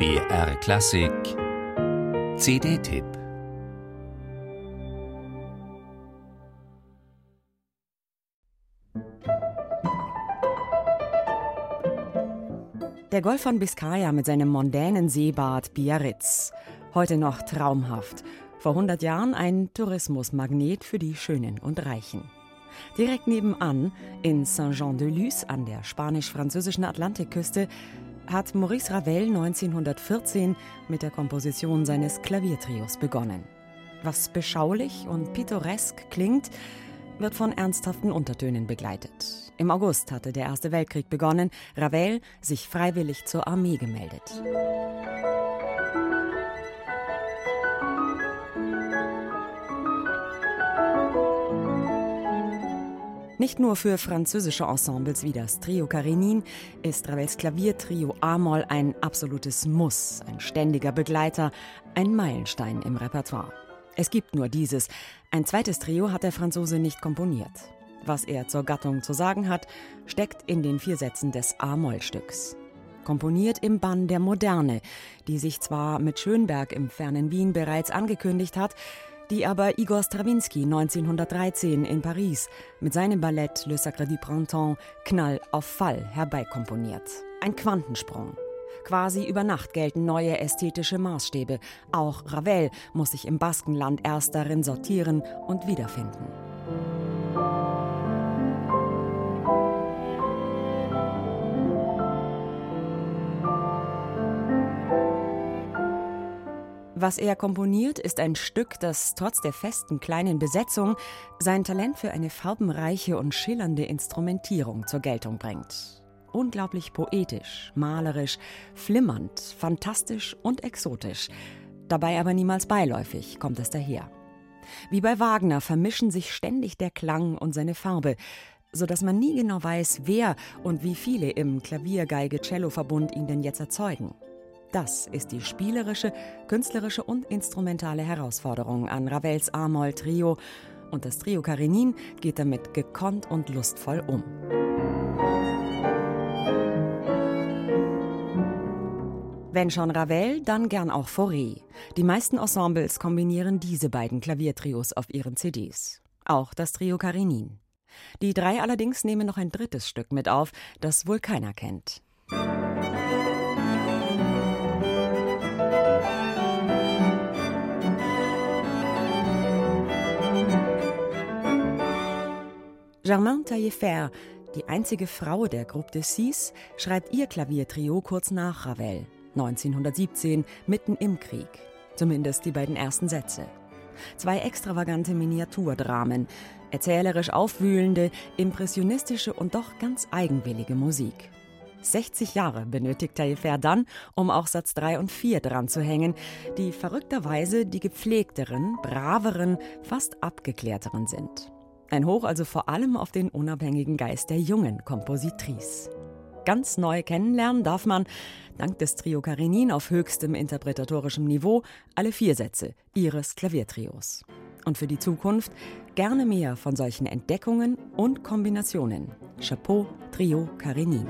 BR Klassik CD-Tipp Der Golf von Biscaya mit seinem mondänen Seebad Biarritz. Heute noch traumhaft. Vor 100 Jahren ein Tourismusmagnet für die Schönen und Reichen. Direkt nebenan, in Saint-Jean-de-Luz an der spanisch-französischen Atlantikküste, hat Maurice Ravel 1914 mit der Komposition seines Klaviertrios begonnen. Was beschaulich und pittoresk klingt, wird von ernsthaften Untertönen begleitet. Im August hatte der Erste Weltkrieg begonnen, Ravel sich freiwillig zur Armee gemeldet. Nicht nur für französische Ensembles wie das Trio Karenin ist Ravels Klaviertrio A-Moll ein absolutes Muss, ein ständiger Begleiter, ein Meilenstein im Repertoire. Es gibt nur dieses. Ein zweites Trio hat der Franzose nicht komponiert. Was er zur Gattung zu sagen hat, steckt in den vier Sätzen des A-Moll-Stücks. Komponiert im Bann der Moderne, die sich zwar mit Schönberg im fernen Wien bereits angekündigt hat, die aber Igor Strawinski 1913 in Paris mit seinem Ballett Le Sacre du Printemps Knall auf Fall herbeikomponiert. Ein Quantensprung. Quasi über Nacht gelten neue ästhetische Maßstäbe. Auch Ravel muss sich im Baskenland erst darin sortieren und wiederfinden. Was er komponiert, ist ein Stück, das trotz der festen kleinen Besetzung sein Talent für eine farbenreiche und schillernde Instrumentierung zur Geltung bringt. Unglaublich poetisch, malerisch, flimmernd, fantastisch und exotisch. Dabei aber niemals beiläufig kommt es daher. Wie bei Wagner vermischen sich ständig der Klang und seine Farbe, so dass man nie genau weiß, wer und wie viele im Klavier-Geige-Cello-Verbund ihn denn jetzt erzeugen. Das ist die spielerische, künstlerische und instrumentale Herausforderung an Ravels A-Moll-Trio und das Trio Karenin geht damit gekonnt und lustvoll um. Wenn schon Ravel, dann gern auch Fauré. Die meisten Ensembles kombinieren diese beiden Klaviertrios auf ihren CDs. Auch das Trio Karenin. Die drei allerdings nehmen noch ein drittes Stück mit auf, das wohl keiner kennt. Germaine Taillefer, die einzige Frau der Groupe de Six, schreibt ihr Klaviertrio kurz nach Ravel, 1917, mitten im Krieg. Zumindest die beiden ersten Sätze. Zwei extravagante Miniaturdramen, erzählerisch aufwühlende, impressionistische und doch ganz eigenwillige Musik. 60 Jahre benötigt Taillefer dann, um auch Satz 3 und 4 dran zu hängen, die verrückterweise die gepflegteren, braveren, fast abgeklärteren sind. Ein Hoch also vor allem auf den unabhängigen Geist der jungen Kompositrice. Ganz neu kennenlernen darf man, dank des Trio Karenin auf höchstem interpretatorischem Niveau, alle vier Sätze ihres Klaviertrios. Und für die Zukunft gerne mehr von solchen Entdeckungen und Kombinationen. Chapeau Trio Karenin.